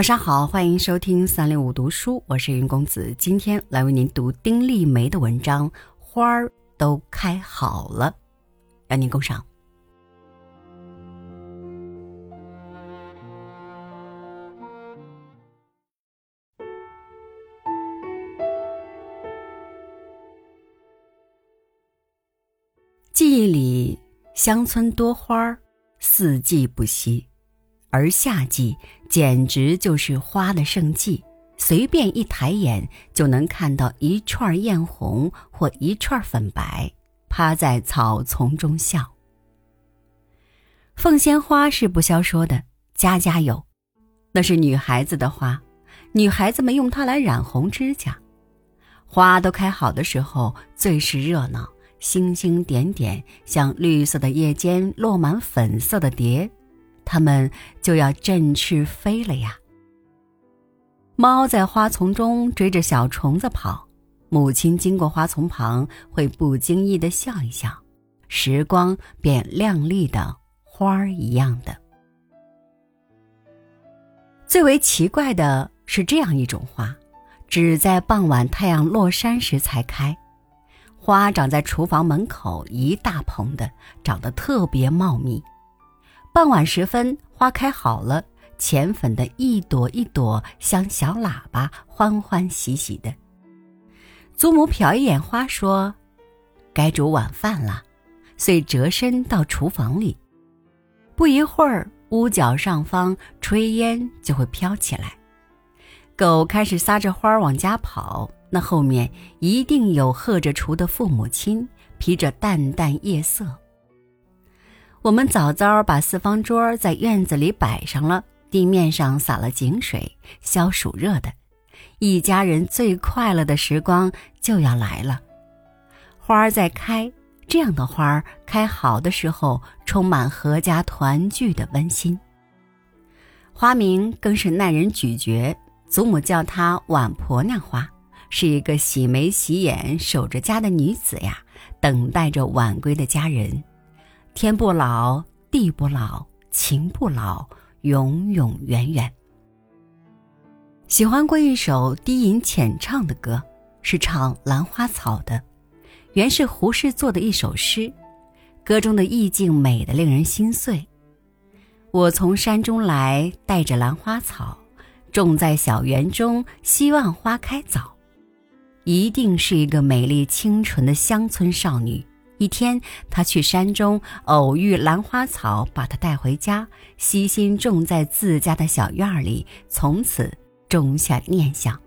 晚上好，欢迎收听三六五读书，我是云公子，今天来为您读丁立梅的文章《花儿都开好了》，让您共赏。记忆里，乡村多花儿，四季不息。而夏季简直就是花的盛季，随便一抬眼就能看到一串艳红或一串粉白，趴在草丛中笑。凤仙花是不消说的，家家有，那是女孩子的花，女孩子们用它来染红指甲。花都开好的时候最是热闹，星星点点，像绿色的叶间落满粉色的蝶。它们就要振翅飞了呀！猫在花丛中追着小虫子跑，母亲经过花丛旁会不经意的笑一笑，时光便亮丽的花儿一样的。最为奇怪的是这样一种花，只在傍晚太阳落山时才开，花长在厨房门口一大棚的，长得特别茂密。傍晚时分，花开好了，浅粉的一朵一朵，像小喇叭，欢欢喜喜的。祖母瞟一眼花，说：“该煮晚饭了。”遂折身到厨房里。不一会儿，屋角上方炊烟就会飘起来，狗开始撒着欢儿往家跑。那后面一定有喝着厨的父母亲，披着淡淡夜色。我们早早把四方桌在院子里摆上了，地面上洒了井水，消暑热的。一家人最快乐的时光就要来了。花儿在开，这样的花儿开好的时候，充满阖家团聚的温馨。花名更是耐人咀嚼，祖母叫它晚婆娘花，是一个洗眉洗眼、守着家的女子呀，等待着晚归的家人。天不老，地不老，情不老，永永远远。喜欢过一首低吟浅唱的歌，是唱兰花草的，原是胡适做的一首诗，歌中的意境美得令人心碎。我从山中来，带着兰花草，种在小园中，希望花开早。一定是一个美丽清纯的乡村少女。一天，他去山中偶遇兰花草，把它带回家，悉心种在自家的小院里，从此种下念想。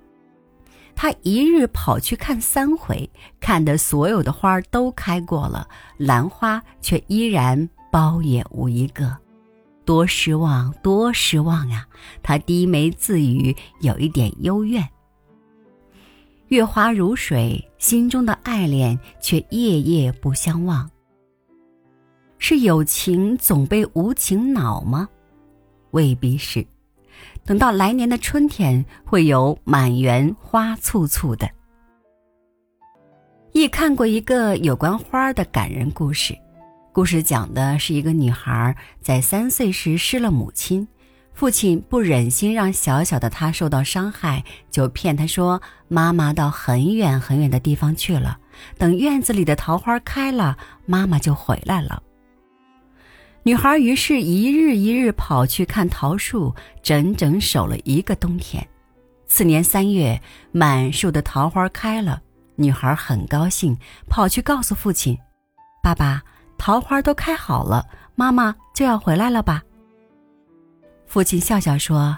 他一日跑去看三回，看的所有的花都开过了，兰花却依然苞也无一个，多失望，多失望呀！他低眉自语，有一点幽怨。月华如水，心中的爱恋却夜夜不相忘。是有情总被无情恼吗？未必是。等到来年的春天，会有满园花簇簇的。亦看过一个有关花的感人故事，故事讲的是一个女孩在三岁时失了母亲。父亲不忍心让小小的他受到伤害，就骗他说：“妈妈到很远很远的地方去了，等院子里的桃花开了，妈妈就回来了。”女孩于是一日一日跑去看桃树，整整守了一个冬天。次年三月，满树的桃花开了，女孩很高兴，跑去告诉父亲：“爸爸，桃花都开好了，妈妈就要回来了吧？”父亲笑笑说：“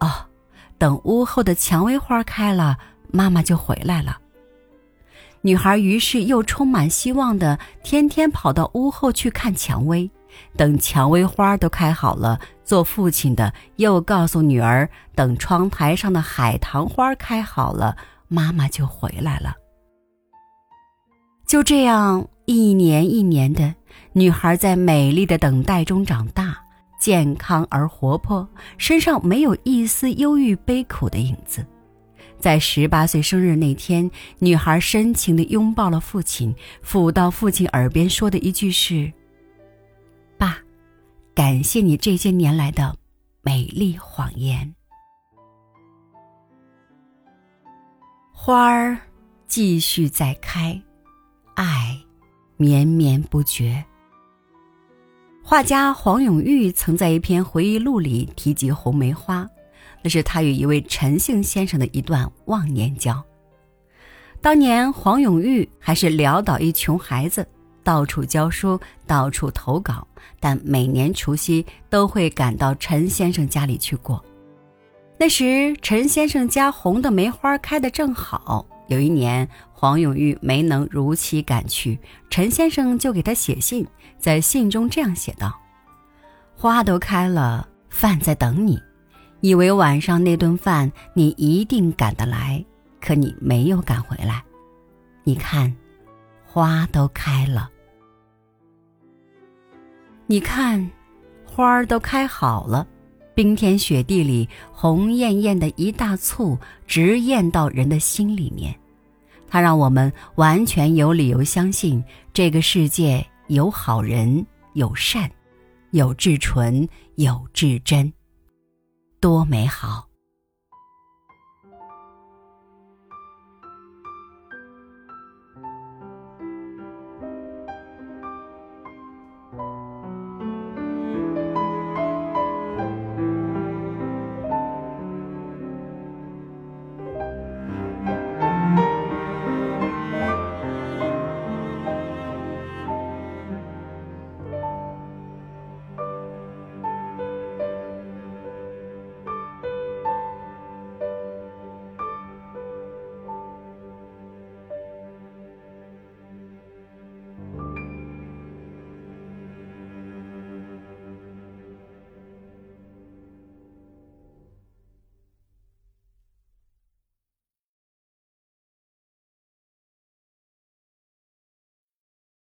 哦，等屋后的蔷薇花开了，妈妈就回来了。”女孩于是又充满希望的天天跑到屋后去看蔷薇。等蔷薇花都开好了，做父亲的又告诉女儿：“等窗台上的海棠花开好了，妈妈就回来了。”就这样，一年一年的，女孩在美丽的等待中长大。健康而活泼身上没有一丝忧郁悲苦的影子。在十八岁生日那天女孩深情的拥抱了父亲抚到父亲耳边说的一句是爸感谢你这些年来的美丽谎言。花儿继续在开爱绵绵不绝。画家黄永玉曾在一篇回忆录里提及红梅花，那是他与一位陈姓先生的一段忘年交。当年黄永玉还是潦倒一穷孩子，到处教书，到处投稿，但每年除夕都会赶到陈先生家里去过。那时陈先生家红的梅花开得正好。有一年，黄永玉没能如期赶去，陈先生就给他写信，在信中这样写道：“花都开了，饭在等你，以为晚上那顿饭你一定赶得来，可你没有赶回来。你看，花都开了。你看，花儿都开好了，冰天雪地里，红艳艳的一大簇，直艳到人的心里面。”它让我们完全有理由相信，这个世界有好人，有善，有至纯，有至真，多美好。